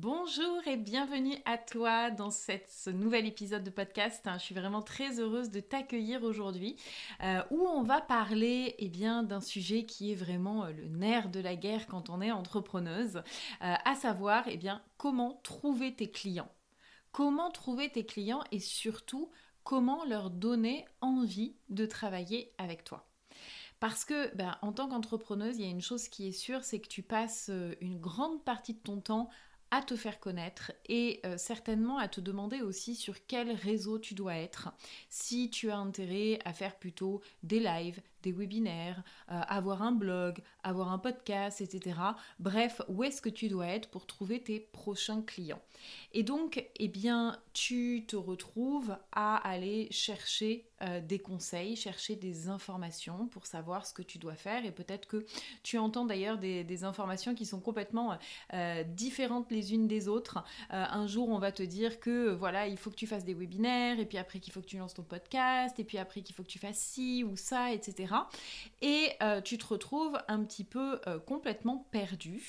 Bonjour et bienvenue à toi dans ce nouvel épisode de podcast. Je suis vraiment très heureuse de t'accueillir aujourd'hui euh, où on va parler eh d'un sujet qui est vraiment euh, le nerf de la guerre quand on est entrepreneuse, euh, à savoir eh bien, comment trouver tes clients. Comment trouver tes clients et surtout comment leur donner envie de travailler avec toi. Parce que, ben, en tant qu'entrepreneuse, il y a une chose qui est sûre, c'est que tu passes une grande partie de ton temps à te faire connaître et euh, certainement à te demander aussi sur quel réseau tu dois être. Si tu as intérêt à faire plutôt des lives, des webinaires, euh, avoir un blog, avoir un podcast, etc. Bref, où est-ce que tu dois être pour trouver tes prochains clients? Et donc, eh bien, tu te retrouves à aller chercher euh, des conseils, chercher des informations pour savoir ce que tu dois faire. Et peut-être que tu entends d'ailleurs des, informations qui sont complètement euh, différentes les unes des autres. un jour, on va te dire que voilà, il faut que tu fasses des webinaires, et puis après qu'il faut que tu lances ton podcast, et puis après qu'il faut que tu fasses ci ou ça, etc. Et euh, tu te retrouves un petit peu euh, complètement perdu.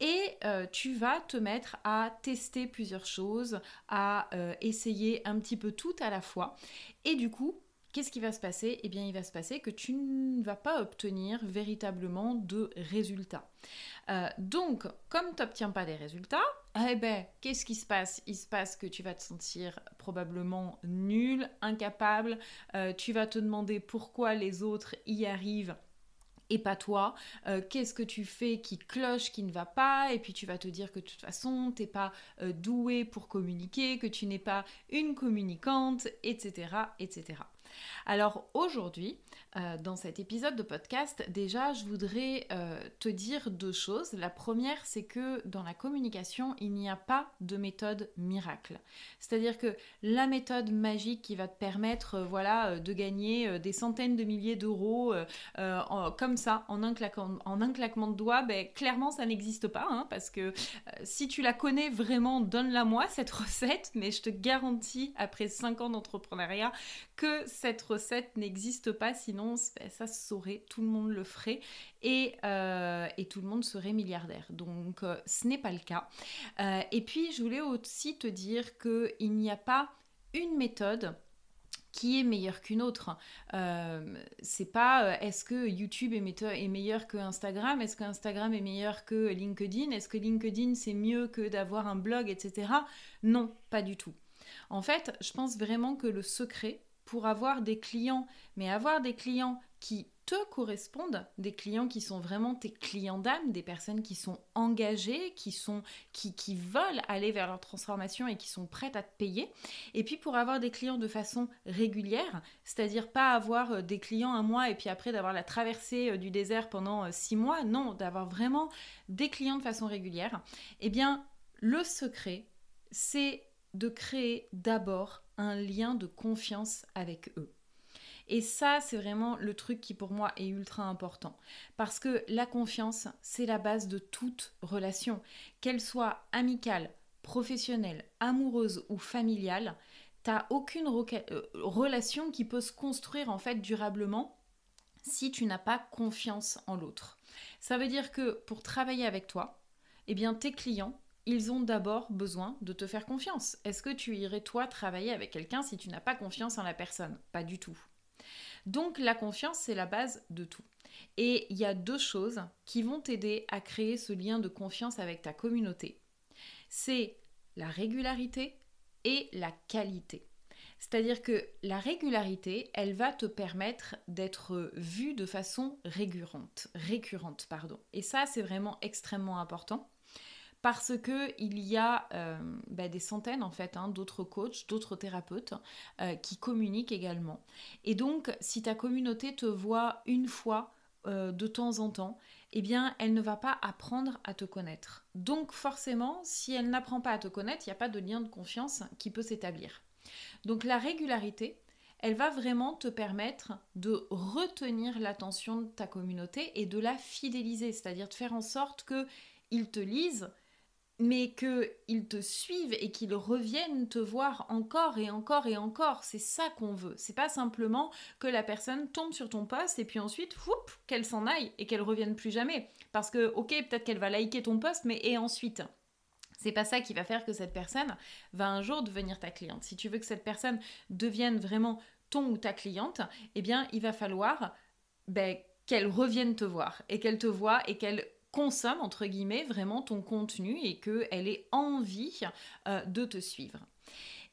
Et euh, tu vas te mettre à tester plusieurs choses, à essayer un petit peu tout à la fois. Et du coup, qu'est-ce qui va se passer? Eh bien, il va se passer que tu ne vas pas obtenir véritablement de résultats. donc, comme tu n'obtiens pas des résultats, eh ben, qu'est-ce qui se passe? Il se passe que tu vas te sentir probablement nul, incapable, euh, tu vas te demander pourquoi les autres y arrivent et pas toi. Euh, qu'est-ce que tu fais qui cloche, qui ne va pas? Et puis tu vas te dire que de toute façon, tu n'es pas euh, doué pour communiquer, que tu n'es pas une communicante, etc., etc. Alors aujourd'hui, euh, dans cet épisode de podcast, déjà, je voudrais euh, te dire deux choses. La première, c'est que dans la communication, il n'y a pas de méthode miracle. C'est-à-dire que la méthode magique qui va te permettre, euh, voilà, de gagner des centaines de milliers d'euros comme ça, en un, claquement, de doigts, ben, clairement, ça n'existe pas, hein, parce que si tu la connais vraiment, donne-la moi, cette recette, mais je te garantis, après 5 ans d'entrepreneuriat, que cette recette n'existe pas, sinon ben, ça se saurait, tout le monde le ferait et, euh, tout le monde serait milliardaire. Donc euh, ce n'est pas le cas. Euh, et puis je voulais aussi te dire qu'il n'y a pas une méthode qui est meilleure qu'une autre. c'est pas est-ce que YouTube est, est meilleur que Instagram, est-ce que Instagram est meilleur que LinkedIn, est-ce que LinkedIn c'est mieux que d'avoir un blog, etc. Non, pas du tout. En fait, je pense vraiment que le secret, pour avoir des clients, mais avoir des clients qui te correspondent, des clients qui sont vraiment tes clients d'âme, des personnes qui sont engagées, qui, sont, qui, veulent aller vers leur transformation et qui sont prêtes à te payer. Et puis pour avoir des clients de façon régulière, c'est-à-dire pas avoir euh, des clients un mois et puis après d'avoir la traversée euh, du désert pendant euh, six mois, non, d'avoir vraiment des clients de façon régulière, eh bien le secret, c'est de créer d'abord un lien de confiance avec eux. Et ça, c'est vraiment le truc qui pour moi est ultra important. Parce que la confiance, c'est la base de toute relation. Qu'elle soit amicale, professionnelle, amoureuse ou familiale, t'as aucune euh, relation qui peut se construire en fait durablement si tu n'as pas confiance en l'autre. Ça veut dire que pour travailler avec toi, eh bien tes clients, ils ont d'abord besoin de te faire confiance. Est-ce que tu irais toi travailler avec quelqu'un si tu n'as pas confiance en la personne? Pas du tout. Donc la confiance, c'est la base de tout. Et il y a deux choses qui vont t'aider à créer ce lien de confiance avec ta communauté. C'est la régularité et la qualité. C'est-à-dire que la régularité, elle va te permettre d'être vu de façon récurrente, récurrente pardon. Et ça, c'est vraiment extrêmement important parce que il y a euh, bah, des centaines en fait hein, d'autres coachs, d'autres thérapeutes euh, qui communiquent également. Et donc, si ta communauté te voit une fois euh, de temps en temps, eh bien, elle ne va pas apprendre à te connaître. Donc, forcément, si elle n'apprend pas à te connaître, il n'y a pas de lien de confiance qui peut s'établir. Donc, la régularité, elle va vraiment te permettre de retenir l'attention de ta communauté et de la fidéliser, c'est-à-dire de faire en sorte qu'ils te lisent, mais qu'ils te suivent et qu'ils reviennent te voir encore et encore et encore. C'est ça qu'on veut. C'est pas simplement que la personne tombe sur ton post et puis ensuite, qu'elle s'en aille et qu'elle revienne plus jamais. Parce que, ok, peut-être qu'elle va liker ton post, mais et ensuite? C'est pas ça qui va faire que cette personne va un jour devenir ta cliente. Si tu veux que cette personne devienne vraiment ton ou ta cliente, eh bien, il va falloir ben, qu'elle revienne te voir et qu'elle te voit et qu'elle consomme, entre guillemets, vraiment ton contenu et qu'elle ait envie euh, de te suivre.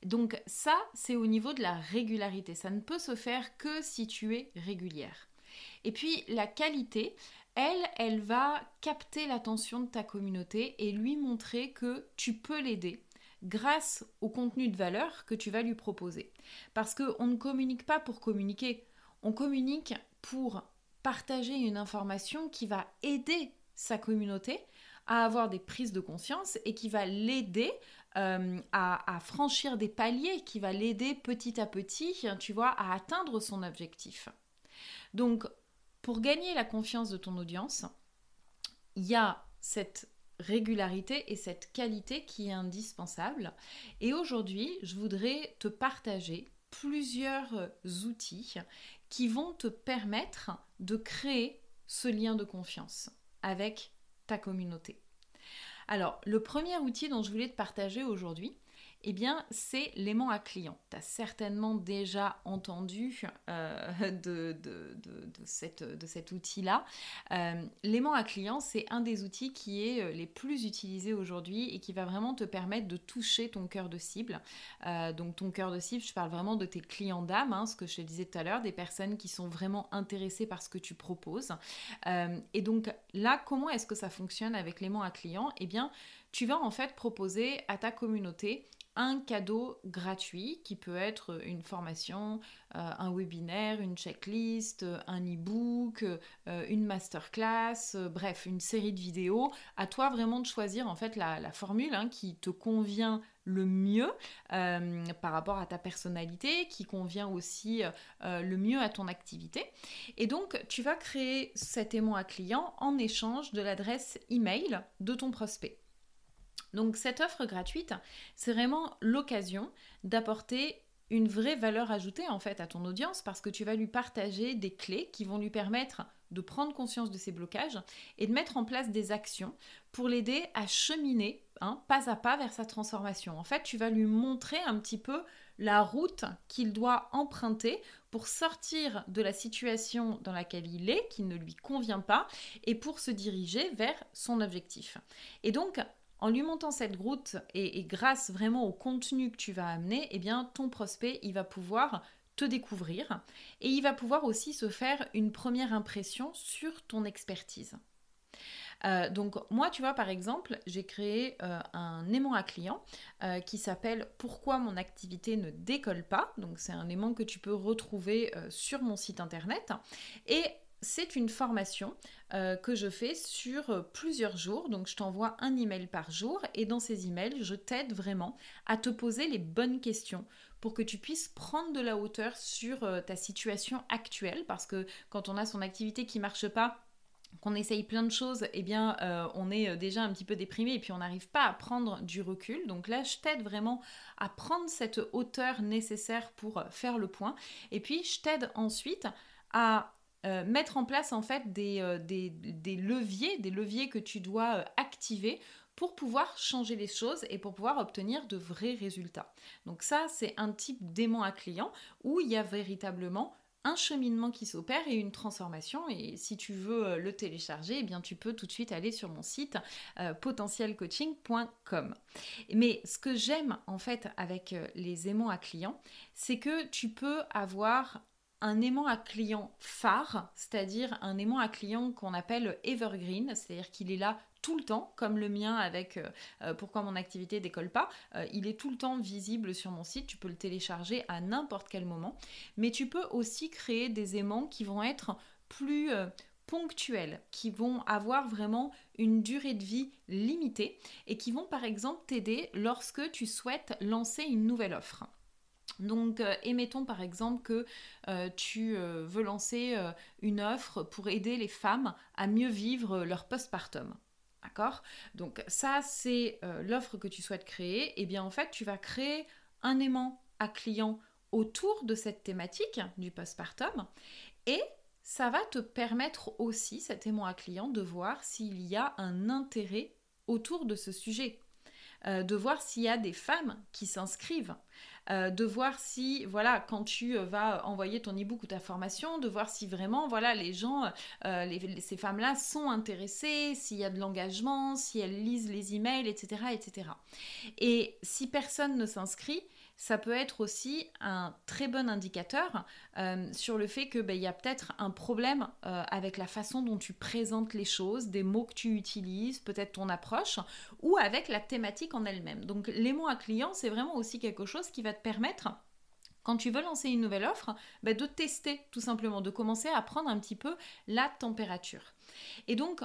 Donc ça, c'est au niveau de la régularité. Ça ne peut se faire que si tu es régulière. Et puis la qualité, elle, elle va capter l'attention de ta communauté et lui montrer que tu peux l'aider grâce au contenu de valeur que tu vas lui proposer. Parce qu'on ne communique pas pour communiquer, on communique pour partager une information qui va aider sa communauté à avoir des prises de conscience et qui va l'aider euh, à, franchir des paliers, qui va l'aider petit à petit, tu vois, à atteindre son objectif. Donc, pour gagner la confiance de ton audience, il y a cette régularité et cette qualité qui est indispensable. Et aujourd'hui, je voudrais te partager plusieurs outils qui vont te permettre de créer ce lien de confiance avec ta communauté. Alors, le premier outil dont je voulais te partager aujourd'hui, eh bien, c'est l'aimant à client. Tu as certainement déjà entendu euh, de, cet outil-là. Euh, l'aimant à client, c'est un des outils qui est euh, les plus utilisés aujourd'hui et qui va vraiment te permettre de toucher ton cœur de cible. donc, ton cœur de cible, je parle vraiment de tes clients d'âme, hein, ce que je te disais tout à l'heure, des personnes qui sont vraiment intéressées par ce que tu proposes. et donc, là, comment est-ce que ça fonctionne avec l'aimant à client? Eh bien, tu vas en fait proposer à ta communauté un cadeau gratuit qui peut être une formation, euh, un webinaire, une checklist, un e-book, euh, une masterclass, euh, bref, une série de vidéos. À toi vraiment de choisir en fait la, formule hein, qui te convient le mieux par rapport à ta personnalité, qui convient aussi le mieux à ton activité. Et donc, tu vas créer cet aimant à client en échange de l'adresse email de ton prospect. Donc cette offre gratuite, c'est vraiment l'occasion d'apporter une vraie valeur ajoutée en fait à ton audience parce que tu vas lui partager des clés qui vont lui permettre de prendre conscience de ses blocages et de mettre en place des actions pour l'aider à cheminer hein, pas à pas vers sa transformation. En fait, tu vas lui montrer un petit peu la route qu'il doit emprunter pour sortir de la situation dans laquelle il est, qui ne lui convient pas, et pour se diriger vers son objectif. Et donc, en lui montant cette route et, grâce vraiment au contenu que tu vas amener, eh bien ton prospect, il va pouvoir te découvrir et il va pouvoir aussi se faire une première impression sur ton expertise. Euh, donc moi, tu vois, par exemple, j'ai créé euh, un aimant à client euh, qui s'appelle Pourquoi mon activité ne décolle pas. Donc c'est un aimant que tu peux retrouver sur mon site internet. Et c'est une formation euh, que je fais sur euh, plusieurs jours. Donc, je t'envoie un email par jour et dans ces emails, je t'aide vraiment à te poser les bonnes questions pour que tu puisses prendre de la hauteur sur euh, ta situation actuelle. Parce que quand on a son activité qui marche pas, qu'on essaye plein de choses, eh bien, on est déjà un petit peu déprimé et puis on n'arrive pas à prendre du recul. Donc là, je t'aide vraiment à prendre cette hauteur nécessaire pour faire le point. Et puis, je t'aide ensuite à euh, mettre en place en fait euh, des, leviers, des leviers que tu dois euh, activer pour pouvoir changer les choses et pour pouvoir obtenir de vrais résultats. Donc ça, c'est un type d'aimant à client où il y a véritablement un cheminement qui s'opère et une transformation. Et si tu veux le télécharger, eh bien tu peux tout de suite aller sur mon site potentielcoaching.com. Mais ce que j'aime en fait avec les aimants à clients, c'est que tu peux avoir un aimant à client phare, c'est-à-dire un aimant à client qu'on appelle evergreen, c'est-à-dire qu'il est là tout le temps, comme le mien avec euh, euh, pourquoi mon activité décolle pas. Euh, il est tout le temps visible sur mon site, tu peux le télécharger à n'importe quel moment. Mais tu peux aussi créer des aimants qui vont être plus ponctuels, qui vont avoir vraiment une durée de vie limitée et qui vont par exemple t'aider lorsque tu souhaites lancer une nouvelle offre. Donc, émettons par exemple que tu veux lancer une offre pour aider les femmes à mieux vivre leur postpartum. D'accord? Donc ça, c'est euh, l'offre que tu souhaites créer. Et eh bien en fait, tu vas créer un aimant à client autour de cette thématique du postpartum. Et ça va te permettre aussi, cet aimant à client, de voir s'il y a un intérêt autour de ce sujet. Euh, de voir s'il y a des femmes qui s'inscrivent, euh, de voir si, voilà, quand tu euh, vas envoyer ton e-book ou ta formation, de voir si vraiment, voilà, les gens, ces femmes-là sont intéressées, s'il y a de l'engagement, si elles lisent les emails, etc., etc. Et si personne ne s'inscrit, ça peut être aussi un très bon indicateur euh, sur le fait qu'il ben, y a peut-être un problème euh, avec la façon dont tu présentes les choses, des mots que tu utilises, peut-être ton approche, ou avec la thématique en elle-même. Donc les mots à client, c'est vraiment aussi quelque chose qui va te permettre quand tu veux lancer une nouvelle offre, ben, de tester tout simplement, de commencer à prendre un petit peu la température. Et donc,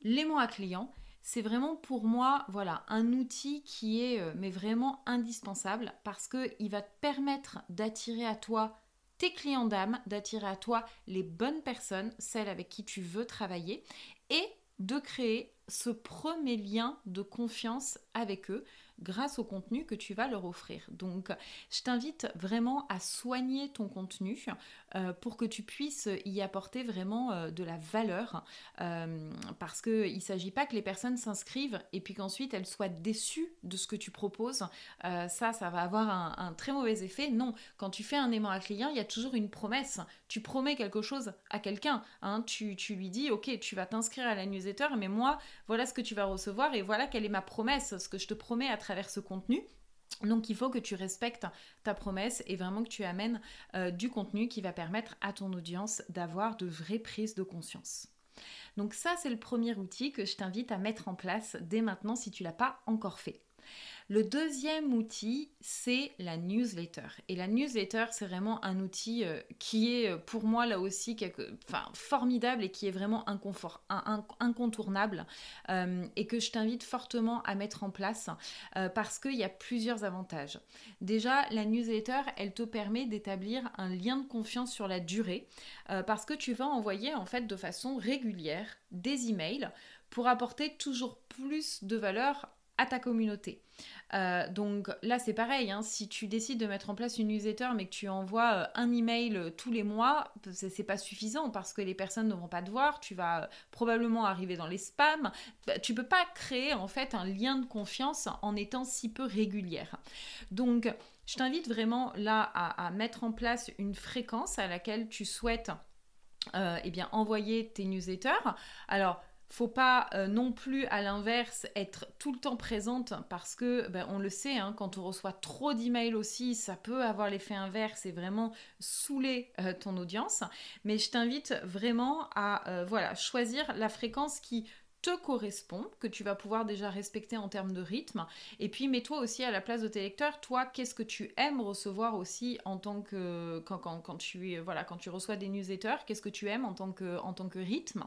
les mots à client, c'est vraiment pour moi voilà un outil qui est euh, mais vraiment indispensable parce que il va te permettre d'attirer à toi tes clients d'âme, d'attirer à toi les bonnes personnes, celles avec qui tu veux travailler et de créer ce premier lien de confiance avec eux grâce au contenu que tu vas leur offrir. Donc, je t'invite vraiment à soigner ton contenu euh, pour que tu puisses y apporter vraiment euh, de la valeur. Euh, parce qu'il ne s'agit pas que les personnes s'inscrivent et puis qu'ensuite elles soient déçues de ce que tu proposes. ça, ça va avoir un, très mauvais effet. Non, quand tu fais un aimant à client, il y a toujours une promesse. Tu promets quelque chose à quelqu'un. Hein. Tu, lui dis, ok, tu vas t'inscrire à la newsletter, mais moi, voilà ce que tu vas recevoir et voilà quelle est ma promesse, ce que je te promets à travers ce contenu. Donc il faut que tu respectes ta promesse et vraiment que tu amènes euh, du contenu qui va permettre à ton audience d'avoir de vraies prises de conscience. Donc ça c'est le premier outil que je t'invite à mettre en place dès maintenant si tu l'as pas encore fait. Le deuxième outil, c'est la newsletter. Et la newsletter, c'est vraiment un outil euh, qui est euh, pour moi là aussi formidable et qui est vraiment incontournable euh, et que je t'invite fortement à mettre en place parce qu'il y a plusieurs avantages. Déjà, la newsletter, elle te permet d'établir un lien de confiance sur la durée parce que tu vas envoyer en fait de façon régulière des emails pour apporter toujours plus de valeur à ta communauté. Euh, donc là, c'est pareil, hein, si tu décides de mettre en place une newsletter mais que tu envoies euh, un email euh, tous les mois, c'est pas suffisant parce que les personnes ne vont pas te voir, tu vas probablement arriver dans les spams. Bah, tu peux pas créer en fait un lien de confiance en étant si peu régulière. Donc, je t'invite vraiment là à, mettre en place une fréquence à laquelle tu souhaites eh bien, envoyer tes newsletters. Alors, faut pas euh, non plus à l'inverse être tout le temps présente parce que ben, on le sait hein, quand on reçoit trop d'emails aussi ça peut avoir l'effet inverse et vraiment saouler euh, ton audience. Mais je t'invite vraiment à euh, voilà choisir la fréquence qui te correspond, que tu vas pouvoir déjà respecter en termes de rythme. Et puis mets-toi aussi à la place de tes lecteurs. Toi, qu'est-ce que tu aimes recevoir aussi en tant que quand, tu reçois des newsletters, qu'est-ce que tu aimes en tant que en tant que rythme?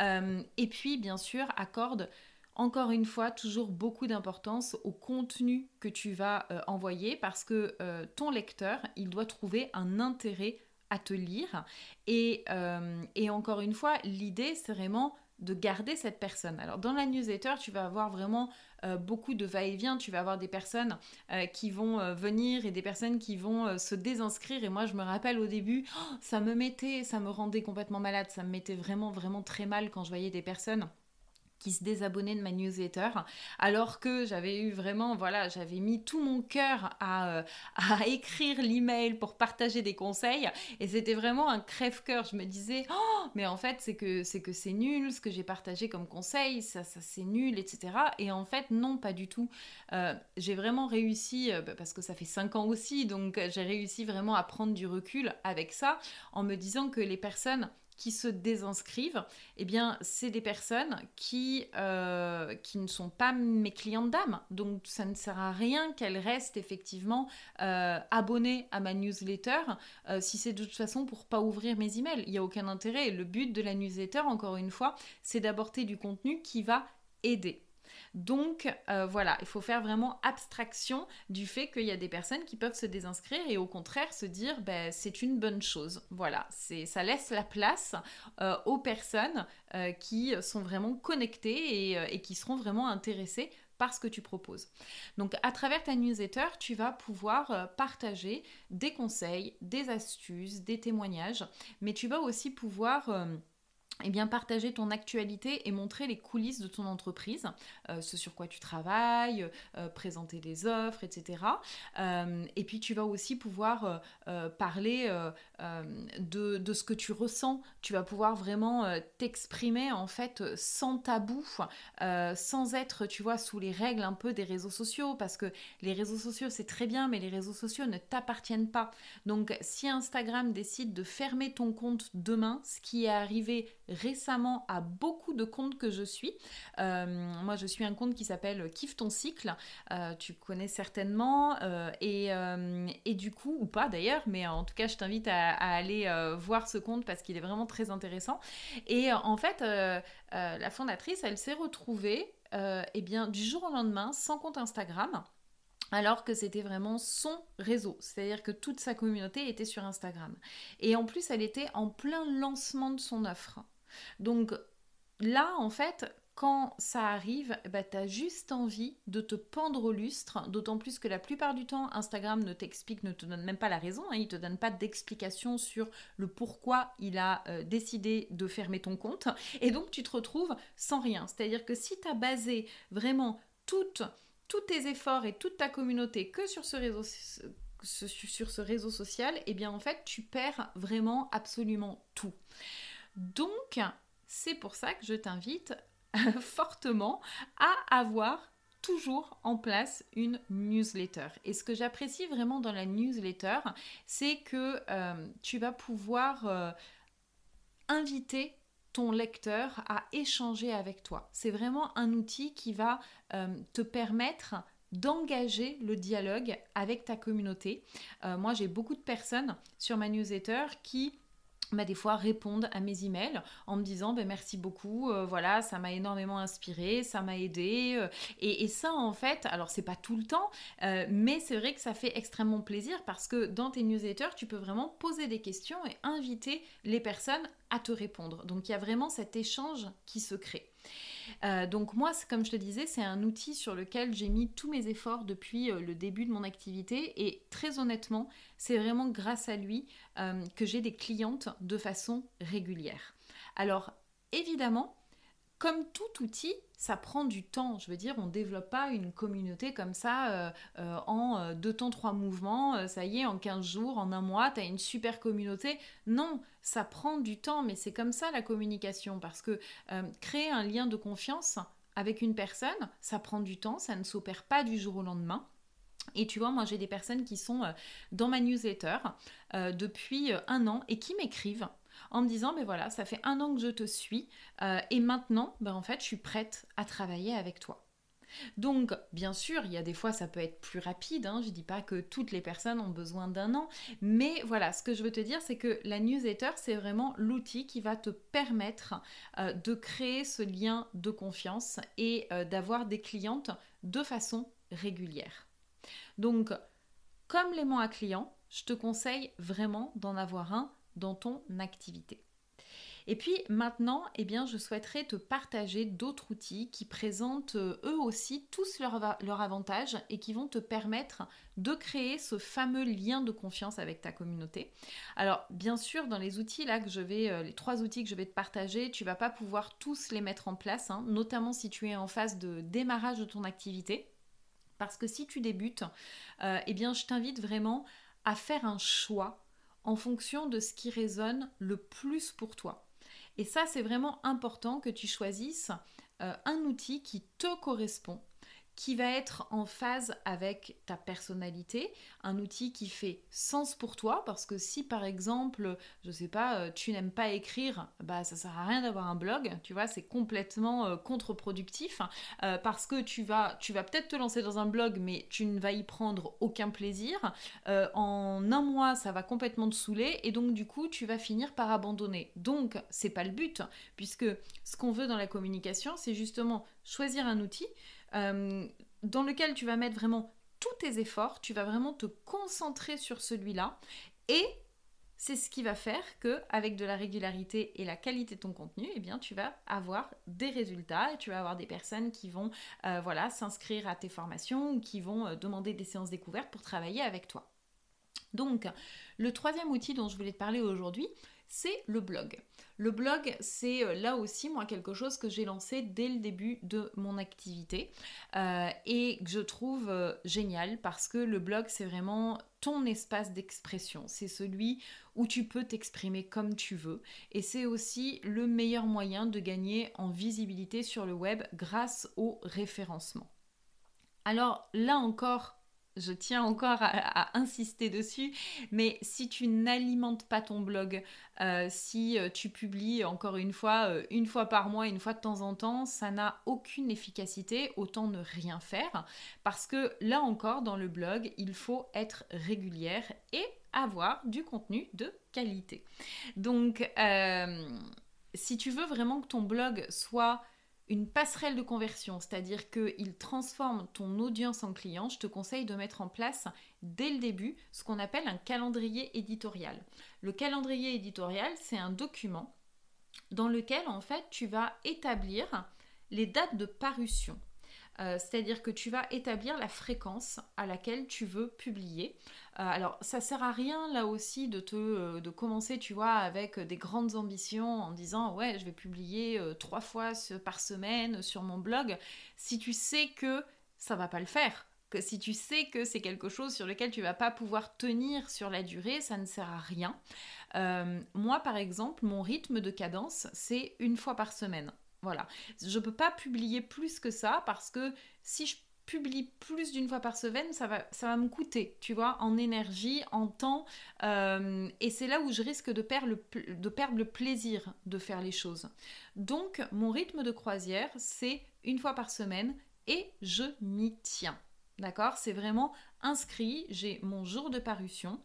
Euh, et puis bien sûr accorde encore une fois, toujours beaucoup d'importance au contenu que tu vas euh, envoyer parce que euh, ton lecteur, il doit trouver un intérêt à te lire. Et, et encore une fois, l'idée, c'est vraiment de garder cette personne. Alors dans la newsletter, tu vas avoir vraiment euh, beaucoup de va-et-vient, tu vas avoir des personnes euh, qui vont euh, venir et des personnes qui vont se désinscrire. Et moi, je me rappelle au début, oh, ça me mettait, ça me rendait complètement malade, ça me mettait vraiment, vraiment très mal quand je voyais des personnes qui se désabonnaient de ma newsletter, alors que j'avais eu vraiment, voilà, j'avais mis tout mon cœur à, euh, à écrire l'email pour partager des conseils, et c'était vraiment un crève-cœur. Je me disais, oh, mais en fait, c'est que c'est que c'est nul, ce que j'ai partagé comme conseil, ça, ça c'est nul, etc. Et en fait, non, pas du tout. Euh, j'ai vraiment réussi, euh, bah, parce que ça fait 5 ans aussi, donc j'ai réussi vraiment à prendre du recul avec ça, en me disant que les personnes qui se désinscrivent, eh bien, c'est des personnes qui, euh, qui ne sont pas mes clientes d'âme. Donc, ça ne sert à rien qu'elles restent effectivement euh, abonnées à ma newsletter euh, si c'est de toute façon pour pas ouvrir mes emails. Il n'y a aucun intérêt. Le but de la newsletter, encore une fois, c'est d'apporter du contenu qui va aider. Donc euh, voilà, il faut faire vraiment abstraction du fait qu'il y a des personnes qui peuvent se désinscrire et au contraire se dire ben, c'est une bonne chose. Voilà, ça laisse la place euh, aux personnes euh, qui sont vraiment connectées et, et qui seront vraiment intéressées par ce que tu proposes. Donc à travers ta newsletter, tu vas pouvoir partager des conseils, des astuces, des témoignages, mais tu vas aussi pouvoir eh bien, partager ton actualité et montrer les coulisses de ton entreprise, euh, ce sur quoi tu travailles, euh, présenter des offres, etc. Euh, et puis, tu vas aussi pouvoir parler de, de, ce que tu ressens. Tu vas pouvoir vraiment t'exprimer, en fait, sans tabou, sans être, tu vois, sous les règles un peu des réseaux sociaux, parce que les réseaux sociaux, c'est très bien, mais les réseaux sociaux ne t'appartiennent pas. Donc, si Instagram décide de fermer ton compte demain, ce qui est arrivé récemment à beaucoup de comptes que je suis. Euh, moi, je suis un compte qui s'appelle Kiffe ton cycle. Euh, tu connais certainement. Euh, et, et, du coup, ou pas d'ailleurs, mais en tout cas, je t'invite à, aller voir ce compte parce qu'il est vraiment très intéressant. Et en fait, la fondatrice, elle s'est retrouvée eh bien, du jour au lendemain sans compte Instagram alors que c'était vraiment son réseau, c'est-à-dire que toute sa communauté était sur Instagram. Et en plus, elle était en plein lancement de son offre. Donc là, en fait, quand ça arrive, bah, tu as juste envie de te pendre au lustre, d'autant plus que la plupart du temps, Instagram ne t'explique, ne te donne même pas la raison, hein, il ne te donne pas d'explication sur le pourquoi il a euh, décidé de fermer ton compte, et donc tu te retrouves sans rien. C'est-à-dire que si tu as basé vraiment tous tes efforts et toute ta communauté que sur ce réseau, sur ce réseau social, eh bien en fait, tu perds vraiment absolument tout. Donc, c'est pour ça que je t'invite fortement à avoir toujours en place une newsletter. Et ce que j'apprécie vraiment dans la newsletter, c'est que euh, tu vas pouvoir euh, inviter ton lecteur à échanger avec toi. C'est vraiment un outil qui va euh, te permettre d'engager le dialogue avec ta communauté. moi, j'ai beaucoup de personnes sur ma newsletter qui bah, des fois répondent à mes emails en me disant ben, merci beaucoup, euh, voilà, ça m'a énormément inspiré, ça m'a aidé. Euh, et, ça, en fait, alors c'est pas tout le temps, euh, mais c'est vrai que ça fait extrêmement plaisir parce que dans tes newsletters, tu peux vraiment poser des questions et inviter les personnes à te répondre. Donc il y a vraiment cet échange qui se crée. Euh, donc moi, comme je te disais, c'est un outil sur lequel j'ai mis tous mes efforts depuis euh, le début de mon activité et très honnêtement, c'est vraiment grâce à lui euh, que j'ai des clientes de façon régulière. Alors évidemment, comme tout outil, ça prend du temps. Je veux dire, on ne développe pas une communauté comme ça euh, euh, en euh, deux temps, trois mouvements. ça y est, en 15 jours, en un mois, tu as une super communauté. Non, ça prend du temps, mais c'est comme ça la communication. Parce que créer un lien de confiance avec une personne, ça prend du temps, ça ne s'opère pas du jour au lendemain. Et tu vois, moi j'ai des personnes qui sont dans ma newsletter depuis un an et qui m'écrivent en me disant, mais voilà, ça fait un an que je te suis euh, et maintenant, ben, en fait, je suis prête à travailler avec toi. Donc, bien sûr, il y a des fois, ça peut être plus rapide. Hein, je ne dis pas que toutes les personnes ont besoin d'un an. Mais voilà, ce que je veux te dire, c'est que la newsletter, c'est vraiment l'outil qui va te permettre euh, de créer ce lien de confiance et euh, d'avoir des clientes de façon régulière. Donc, comme l'aimant à client, je te conseille vraiment d'en avoir un dans ton activité. Et puis maintenant, eh bien, je souhaiterais te partager d'autres outils qui présentent euh, eux aussi tous leurs leur avantages et qui vont te permettre de créer ce fameux lien de confiance avec ta communauté. Alors bien sûr, dans les outils là que je vais, euh, les trois outils que je vais te partager, tu vas pas pouvoir tous les mettre en place, hein, notamment si tu es en phase de démarrage de ton activité. Parce que si tu débutes, euh, eh bien je t'invite vraiment à faire un choix en fonction de ce qui résonne le plus pour toi. Et ça, c'est vraiment important que tu choisisses euh, un outil qui te correspond, qui va être en phase avec ta personnalité, un outil qui fait sens pour toi, parce que si par exemple, je sais pas, euh, tu n'aimes pas écrire, bah ça sert à rien d'avoir un blog, tu vois, c'est complètement euh, contre-productif, euh, parce que tu vas, tu vas peut-être te lancer dans un blog, mais tu ne vas y prendre aucun plaisir. en un mois, ça va complètement te saouler, et donc du coup, tu vas finir par abandonner. Donc, c'est pas le but, puisque ce qu'on veut dans la communication, c'est justement choisir un outil euh, dans lequel tu vas mettre vraiment tous tes efforts, tu vas vraiment te concentrer sur celui-là et c'est ce qui va faire que avec de la régularité et la qualité de ton contenu, eh bien tu vas avoir des résultats et tu vas avoir des personnes qui vont euh, voilà s'inscrire à tes formations ou qui vont euh, demander des séances découvertes pour travailler avec toi. Donc, le troisième outil dont je voulais te parler aujourd'hui, c'est le blog. Le blog, c'est euh, là aussi, moi, quelque chose que j'ai lancé dès le début de mon activité euh, et que je trouve euh, génial parce que le blog, c'est vraiment ton espace d'expression. C'est celui où tu peux t'exprimer comme tu veux et c'est aussi le meilleur moyen de gagner en visibilité sur le web grâce au référencement. Alors là encore, je tiens encore à, insister dessus, mais si tu n'alimentes pas ton blog, euh, si euh, tu publies encore une fois, euh, une fois par mois, une fois de temps en temps, ça n'a aucune efficacité, autant ne rien faire, parce que là encore, dans le blog, il faut être régulière et avoir du contenu de qualité. Donc, si tu veux vraiment que ton blog soit une passerelle de conversion, c'est-à-dire qu'il transforme ton audience en client, je te conseille de mettre en place dès le début ce qu'on appelle un calendrier éditorial. Le calendrier éditorial, c'est un document dans lequel en fait tu vas établir les dates de parution. Euh, c'est-à-dire que tu vas établir la fréquence à laquelle tu veux publier. Euh, alors, ça sert à rien là aussi de te euh, commencer, tu vois, avec des grandes ambitions en disant ouais, je vais publier trois fois par semaine sur mon blog. Si tu sais que ça va pas le faire, que si tu sais que c'est quelque chose sur lequel tu vas pas pouvoir tenir sur la durée, ça ne sert à rien. moi, par exemple, mon rythme de cadence, c'est une fois par semaine. Voilà. Je ne peux pas publier plus que ça parce que si je publie plus d'une fois par semaine, ça va, ça va me coûter, tu vois, en énergie, en temps. Euh, et c'est là où je risque de perdre, de perdre le plaisir de faire les choses. Donc, mon rythme de croisière, c'est une fois par semaine et je m'y tiens. D'accord? C'est vraiment inscrit. J'ai mon jour de parution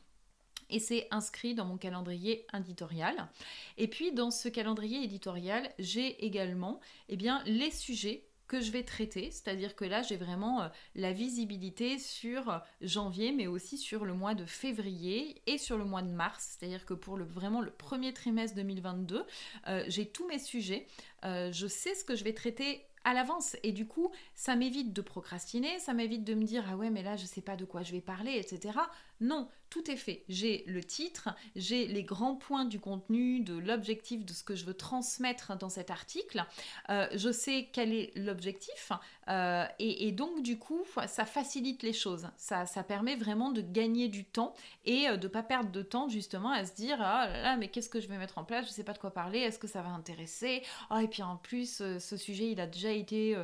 et c'est inscrit dans mon calendrier éditorial. Et puis dans ce calendrier éditorial, j'ai également eh bien, les sujets que je vais traiter, c'est-à-dire que là j'ai vraiment euh, la visibilité sur euh, janvier, mais aussi sur le mois de février et sur le mois de mars, c'est-à-dire que pour vraiment le premier trimestre 2022, euh, j'ai tous mes sujets, je sais ce que je vais traiter à l'avance et du coup ça m'évite de procrastiner, ça m'évite de me dire ah ouais mais là je sais pas de quoi je vais parler etc. Non, tout est fait. J'ai le titre, j'ai les grands points du contenu, de l'objectif de ce que je veux transmettre dans cet article. Euh, je sais quel est l'objectif euh, et, donc du coup, ça facilite les choses. Ça, permet vraiment de gagner du temps et euh, de ne pas perdre de temps justement à se dire ah là là mais qu'est-ce que je vais mettre en place? Je ne sais pas de quoi parler. Est-ce que ça va intéresser? Oh, et puis en plus ce sujet il a déjà été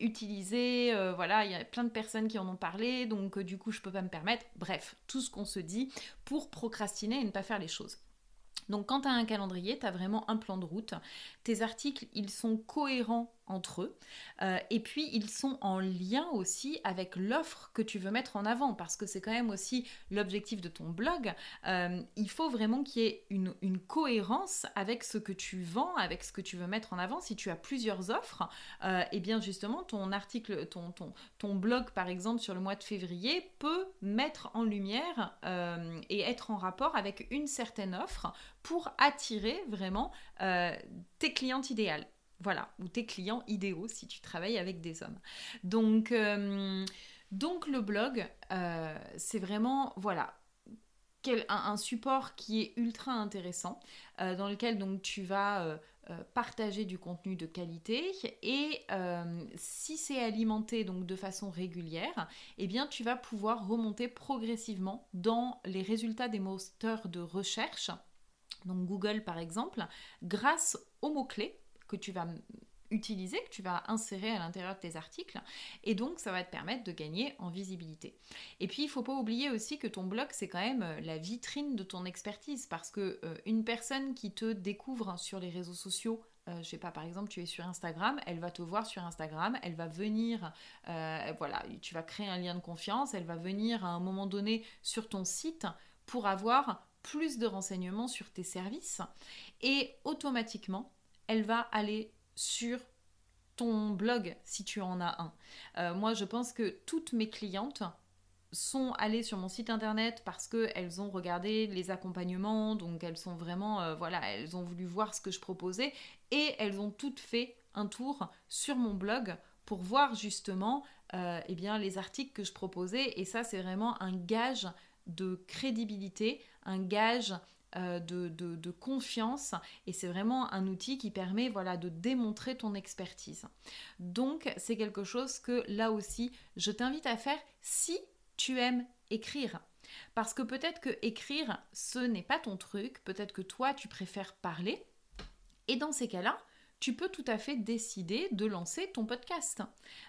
utilisé. voilà, il y a plein de personnes qui en ont parlé donc du coup je peux pas me permettre. Bref, tout ce qu'on se dit pour procrastiner et ne pas faire les choses. Donc quand tu as un calendrier, tu as vraiment un plan de route. Tes articles, ils sont cohérents entre eux. Euh, et puis, ils sont en lien aussi avec l'offre que tu veux mettre en avant, parce que c'est quand même aussi l'objectif de ton blog. Euh, il faut vraiment qu'il y ait une, cohérence avec ce que tu vends, avec ce que tu veux mettre en avant. Si tu as plusieurs offres, euh, et eh bien justement, ton article, ton, blog, par exemple, sur le mois de février, peut mettre en lumière et être en rapport avec une certaine offre pour attirer vraiment tes clientes idéales. Voilà, ou tes clients idéaux si tu travailles avec des hommes. Donc, euh, le blog, euh, c'est vraiment, voilà, un, support qui est ultra intéressant, euh, dans lequel donc tu vas partager du contenu de qualité et si c'est alimenté donc de façon régulière, eh bien tu vas pouvoir remonter progressivement dans les résultats des moteurs de recherche, donc Google par exemple, grâce aux mots-clés que tu vas utiliser, que tu vas insérer à l'intérieur de tes articles. Et donc, ça va te permettre de gagner en visibilité. Et puis, il faut pas oublier aussi que ton blog, c'est quand même euh, la vitrine de ton expertise. Parce que euh, une personne qui te découvre sur les réseaux sociaux, euh, je sais pas, par exemple, tu es sur Instagram, elle va te voir sur Instagram, elle va venir, voilà, tu vas créer un lien de confiance, elle va venir à un moment donné sur ton site pour avoir plus de renseignements sur tes services. Et automatiquement, elle va aller sur ton blog si tu en as un. Euh, moi, je pense que toutes mes clientes sont allées sur mon site internet parce qu'elles ont regardé les accompagnements, donc elles sont vraiment, euh, voilà, elles ont voulu voir ce que je proposais et elles ont toutes fait un tour sur mon blog pour voir justement euh, eh bien, les articles que je proposais et ça c'est vraiment un gage de crédibilité, un gage euh, de, confiance et c'est vraiment un outil qui permet voilà, de démontrer ton expertise. Donc c'est quelque chose que là aussi je t'invite à faire si tu aimes écrire. Parce que peut-être que écrire ce n'est pas ton truc, peut-être que toi tu préfères parler. Et dans ces cas-là, tu peux tout à fait décider de lancer ton podcast.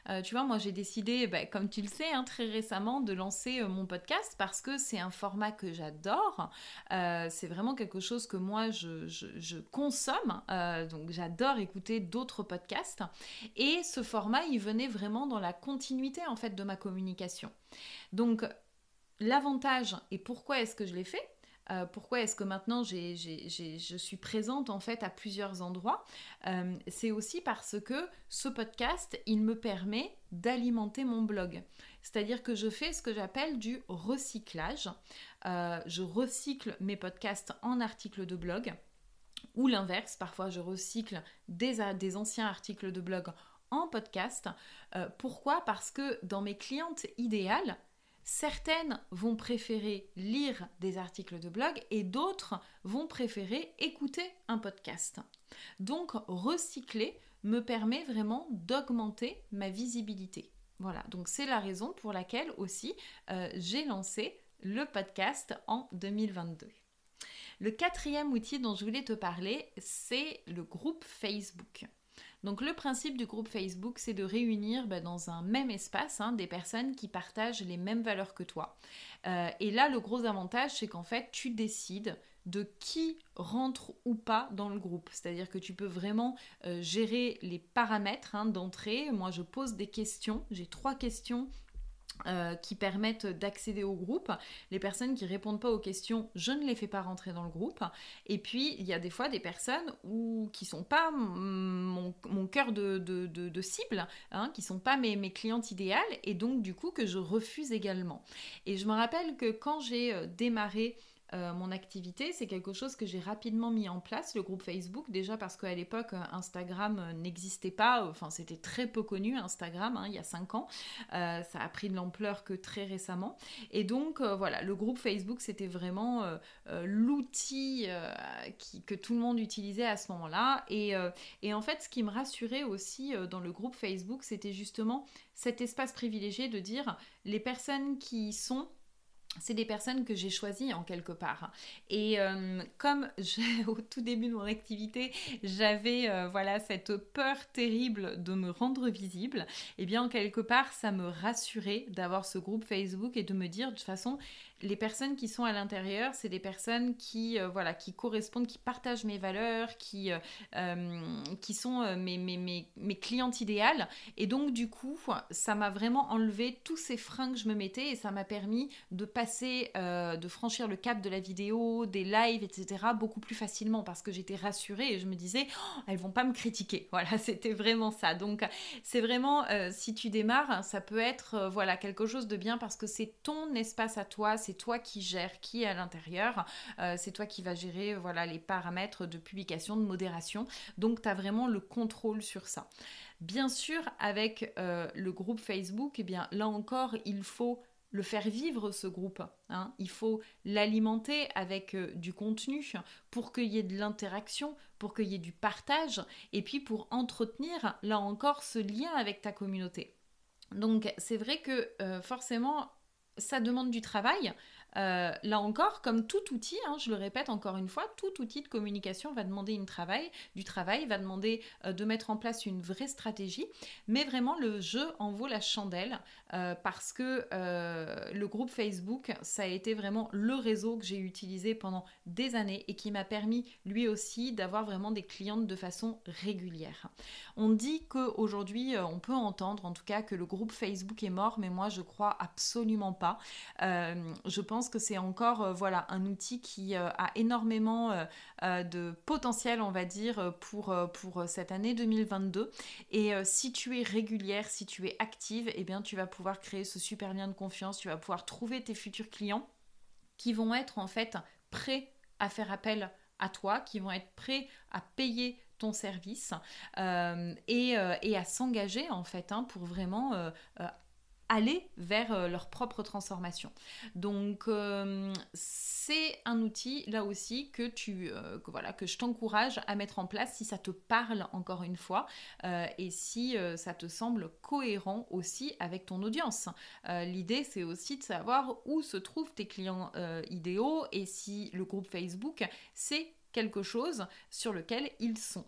Euh, tu vois, moi j'ai décidé, bah, comme tu le sais, hein, très récemment, de lancer euh, mon podcast parce que c'est un format que j'adore. Euh, c'est vraiment quelque chose que moi je, consomme. donc j'adore écouter d'autres podcasts. Et ce format, il venait vraiment dans la continuité en fait de ma communication. Donc l'avantage et pourquoi est-ce que je l'ai fait? Euh, pourquoi est-ce que maintenant je suis présente en fait à plusieurs endroits? Euh, C'est aussi parce que ce podcast, il me permet d'alimenter mon blog. C'est-à-dire que je fais ce que j'appelle du recyclage. Euh, je recycle mes podcasts en articles de blog ou l'inverse. Parfois, je recycle des, des anciens articles de blog en podcast. pourquoi? Parce que dans mes clientes idéales, Certaines vont préférer lire des articles de blog et d'autres vont préférer écouter un podcast. Donc recycler me permet vraiment d'augmenter ma visibilité. Voilà, donc c'est la raison pour laquelle aussi euh, j'ai lancé le podcast en 2022. Le quatrième outil dont je voulais te parler, c'est le groupe Facebook. Donc le principe du groupe Facebook, c'est de réunir bah, dans un même espace hein, des personnes qui partagent les mêmes valeurs que toi. Euh, et là, le gros avantage, c'est qu'en fait, tu décides de qui rentre ou pas dans le groupe. C'est-à-dire que tu peux vraiment euh, gérer les paramètres hein, d'entrée. Moi, je pose des questions. J'ai trois questions euh, qui permettent d'accéder au groupe. Les personnes qui répondent pas aux questions, je ne les fais pas rentrer dans le groupe. Et puis, il y a des fois des personnes où, qui sont pas mon, cœur de, cible, hein, qui sont pas mes, mes clientes idéales, et donc du coup que je refuse également. Et je me rappelle que quand j'ai euh, démarré euh, mon activité, c'est quelque chose que j'ai rapidement mis en place, le groupe Facebook, déjà parce qu'à l'époque, euh, Instagram euh, n'existait pas, enfin c'était très peu connu, Instagram, hein, il y a 5 ans, ça a pris de l'ampleur que très récemment. Et donc voilà, le groupe Facebook, c'était vraiment l'outil que tout le monde utilisait à ce moment-là. Et, et, en fait, ce qui me rassurait aussi dans le groupe Facebook, c'était justement cet espace privilégié de dire les personnes qui sont c'est des personnes que j'ai choisies en quelque part. Et euh, comme au tout début de mon activité, j'avais euh, voilà cette peur terrible de me rendre visible, et eh bien en quelque part ça me rassurait d'avoir ce groupe Facebook et de me dire de toute façon les personnes qui sont à l'intérieur, c'est des personnes qui, euh, voilà, qui correspondent, qui partagent mes valeurs, qui, euh, euh, sont mes, mes, mes, mes, clientes idéales. Et donc, du coup, ça m'a vraiment enlevé tous ces freins que je me mettais et ça m'a permis de passer, de franchir le cap de la vidéo, des lives, etc., beaucoup plus facilement parce que j'étais rassurée et je me disais, oh, elles vont pas me critiquer. Voilà, c'était vraiment ça. Donc, c'est vraiment, si tu démarres, ça peut être, voilà, quelque chose de bien parce que c'est ton espace à toi, c'est toi qui gères qui est à l'intérieur, euh, c'est toi qui vas gérer voilà, les paramètres de publication, de modération. Donc tu as vraiment le contrôle sur ça. Bien sûr, avec euh, le groupe Facebook, eh bien, là encore, il faut le faire vivre ce groupe. Hein. Il faut l'alimenter avec euh, du contenu pour qu'il y ait de l'interaction, pour qu'il y ait du partage, et puis pour entretenir, là encore, ce lien avec ta communauté. Donc c'est vrai que forcément, ça demande du travail. Euh, là encore, comme tout outil, hein, je le répète encore une fois, tout outil de communication va demander du travail, va demander euh, de mettre en place une vraie stratégie. Mais vraiment, le jeu en vaut la chandelle euh, parce que le groupe Facebook, ça a été vraiment le réseau que j'ai utilisé pendant des années et qui m'a permis lui aussi d'avoir vraiment des clientes de façon régulière. On dit qu'aujourd'hui, on peut entendre en tout cas que le groupe Facebook est mort, mais moi je crois absolument pas. je pense que c'est encore euh, voilà, un outil qui euh, a énormément euh, de potentiel, on va dire, pour, pour cette année 2022. Et si tu es régulière, si tu es active, eh bien, tu vas pouvoir créer ce super lien de confiance, tu vas pouvoir trouver tes futurs clients qui vont être en fait prêts à faire appel à toi, qui vont être prêts à payer ton service et, et, à s'engager en fait hein, pour vraiment aller vers euh, leur propre transformation. Donc euh, c'est un outil là aussi que tu euh, voilà que je t'encourage à mettre en place si ça te parle encore une fois et si ça te semble cohérent aussi avec ton audience. L'idée c'est aussi de savoir où se trouvent tes clients idéaux et si le groupe Facebook c'est quelque chose sur lequel ils sont.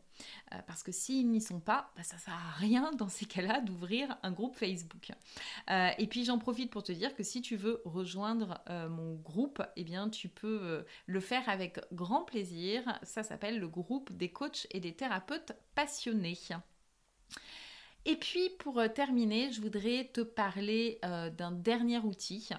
Euh, parce que s'ils n'y sont pas, bah, ça ne sert à rien dans ces cas-là d'ouvrir un groupe Facebook. Euh, et puis j'en profite pour te dire que si tu veux rejoindre euh, mon groupe, eh bien tu peux le faire avec grand plaisir. Ça s'appelle le groupe des coachs et des thérapeutes passionnés. Et puis pour terminer, je voudrais te parler d'un dernier outil.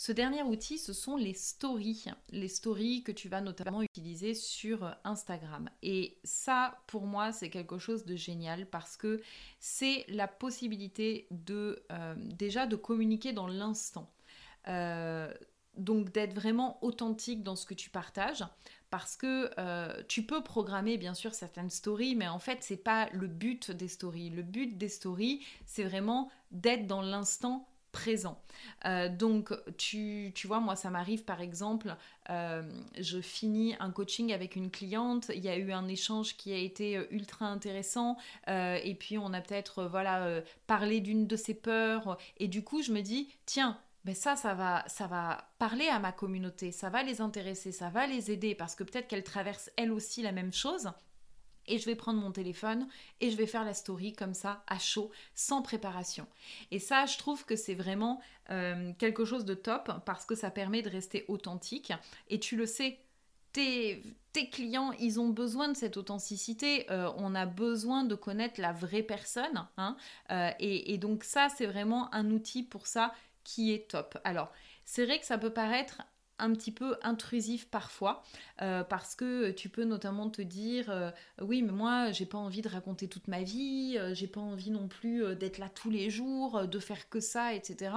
Ce dernier outil, ce sont les stories. Les stories que tu vas notamment utiliser sur Instagram. Et ça, pour moi, c'est quelque chose de génial parce que c'est la possibilité de euh, déjà de communiquer dans l'instant. Euh, donc d'être vraiment authentique dans ce que tu partages parce que euh, tu peux programmer bien sûr certaines stories mais en fait c'est pas le but des stories le but des stories c'est vraiment d'être dans l'instant présent. Euh, donc, tu, vois, moi, ça m'arrive, par exemple, euh, je finis un coaching avec une cliente, il y a eu un échange qui a été euh, ultra intéressant, et puis on a peut-être, voilà, parlé d'une de ses peurs, et du coup, je me dis, tiens, ben ça, ça va, ça va parler à ma communauté, ça va les intéresser, ça va les aider, parce que peut-être qu'elle traverse elle aussi la même chose, et je vais prendre mon téléphone et je vais faire la story comme ça, à chaud, sans préparation. Et ça, je trouve que c'est vraiment euh, quelque chose de top parce que ça permet de rester authentique. Et tu le sais, tes, clients, ils ont besoin de cette authenticité. Euh, on a besoin de connaître la vraie personne. Hein, euh, et, et donc ça, c'est vraiment un outil pour ça qui est top. Alors, c'est vrai que ça peut paraître petit peu intrusif parfois euh, parce que tu peux notamment te dire euh, oui mais moi j'ai pas envie de raconter toute ma vie euh, j'ai pas envie non plus d'être là tous les jours de faire que ça etc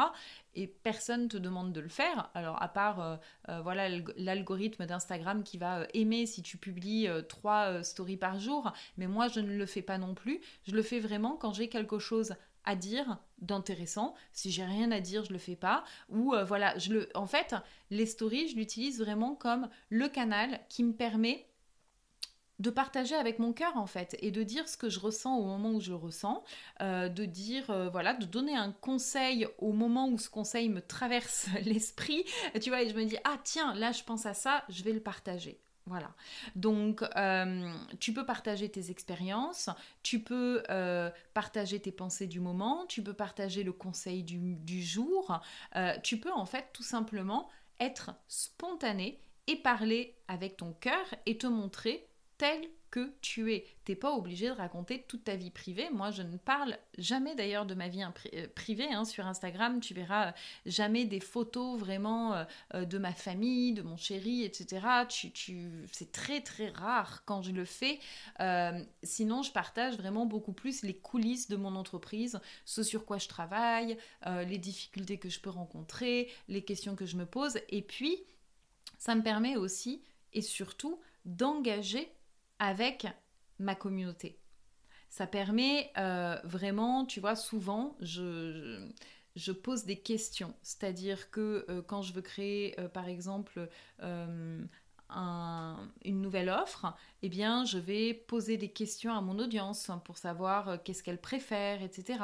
et personne te demande de le faire. Alors à part voilà l'algorithme d'Instagram qui va aimer si tu publies trois stories par jour mais moi je ne le fais pas non plus. Je le fais vraiment quand j'ai quelque chose dire d'intéressant. Si j'ai rien à dire, je le fais pas. Ou euh, voilà, je le. En fait, les stories, je l'utilise vraiment comme le canal qui me permet de partager avec mon cœur en fait et de dire ce que je ressens au moment où je le ressens, euh, de dire euh, voilà, de donner un conseil au moment où ce conseil me traverse l'esprit, tu vois, et je me dis ah tiens là je pense à ça, je vais le partager. Voilà. Donc, euh, tu peux partager tes expériences, tu peux euh, partager tes pensées du moment, tu peux partager le conseil du, jour, euh, tu peux en fait tout simplement être spontané et parler avec ton cœur et te montrer tel tu es. T'es pas obligé de raconter toute ta vie privée. Moi, je ne parle jamais d'ailleurs de ma vie euh, privée. Hein. Sur Instagram, tu verras euh, jamais des photos vraiment euh, de ma famille, de mon chéri, etc. C'est très très rare quand je le fais. sinon, je partage vraiment beaucoup plus les coulisses de mon entreprise, ce sur quoi je travaille, les difficultés que je peux rencontrer, les questions que je me pose. Et puis, ça me permet aussi et surtout d'engager avec ma communauté. Ça permet euh, vraiment, tu vois, souvent, je, pose des questions. C'est-à-dire que euh, quand je veux créer, euh, par exemple, une nouvelle offre, eh bien, je vais poser des questions à mon audience pour savoir qu'est-ce qu'elle préfère, etc.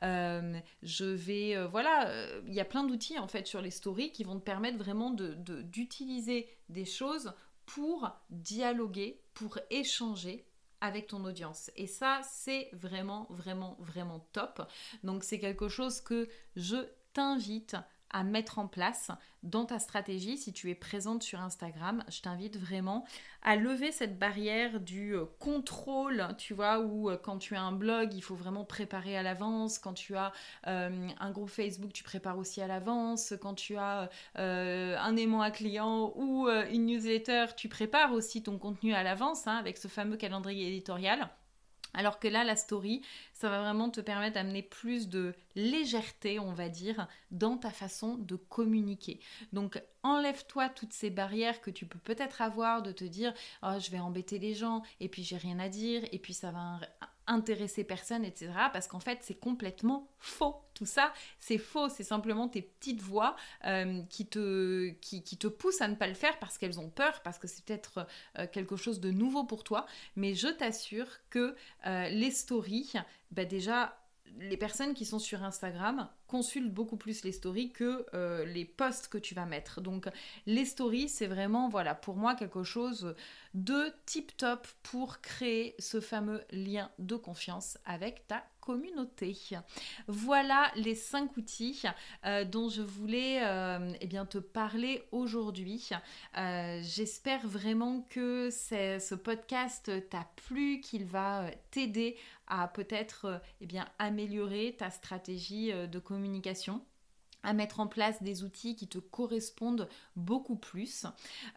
je vais, voilà, il y a plein d'outils en fait sur les stories qui vont te permettre vraiment d'utiliser de, des choses pour dialoguer, pour échanger avec ton audience. Et ça, c'est vraiment, vraiment, vraiment top. Donc c'est quelque chose que je t'invite à mettre en place dans ta stratégie, si tu es présente sur Instagram, je t'invite vraiment à lever cette barrière du euh, contrôle, tu vois, où euh, quand tu as un blog, il faut vraiment préparer à l'avance, quand tu as euh, un groupe Facebook, tu prépares aussi à l'avance, quand tu as un aimant à client ou une newsletter, tu prépares aussi ton contenu à l'avance hein, avec ce fameux calendrier éditorial. Alors que là, la story, ça va vraiment te permettre d'amener plus de légèreté, on va dire, dans ta façon de communiquer. Donc, enlève-toi toutes ces barrières que tu peux peut-être avoir de te dire oh, je vais embêter les gens, et puis j'ai rien à dire, et puis ça va intéresser personne, etc. Parce qu'en fait, c'est complètement faux. Tout ça, c'est faux. C'est simplement tes petites voix euh, qui, te, poussent à ne pas le faire parce qu'elles ont peur, parce que c'est peut-être euh, quelque chose de nouveau pour toi. Mais je t'assure que euh, les stories, bah déjà, les personnes qui sont sur Instagram consultent beaucoup plus les stories que les posts que tu vas mettre. Donc les stories, c'est vraiment, voilà, pour moi quelque chose de tip top pour créer ce fameux lien de confiance avec ta Voilà les cinq outils euh, dont je voulais euh, eh bien, te parler aujourd'hui. Euh, j'espère vraiment que ce podcast t'a plu, qu'il va t'aider à peut-être eh améliorer ta stratégie de communication mettre en place des outils qui te correspondent beaucoup plus.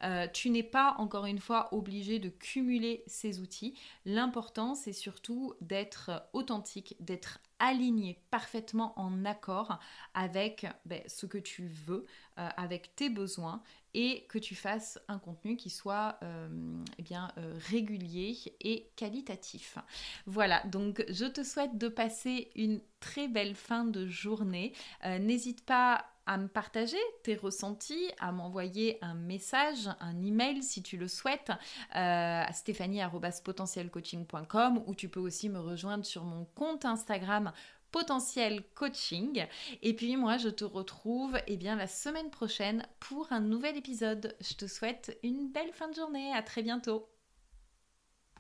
Euh, tu n'es pas, encore une fois, obligé de cumuler ces outils. L'important, c'est surtout d'être authentique, d'être aligné parfaitement en accord avec ben, ce que tu veux, euh, avec tes besoins et que tu fasses un contenu qui soit euh, eh bien, euh, régulier et qualitatif. Voilà, donc je te souhaite de passer une très belle fin de journée. N'hésite pas à me partager tes ressentis, à m'envoyer un message, un email si tu le souhaites euh, à stéphanie.potentielcoaching.com ou tu peux aussi me rejoindre sur mon compte Instagram potentiel coaching. Et puis moi, je te retrouve eh bien, la semaine prochaine pour un nouvel épisode. Je te souhaite une belle fin de journée. À très bientôt.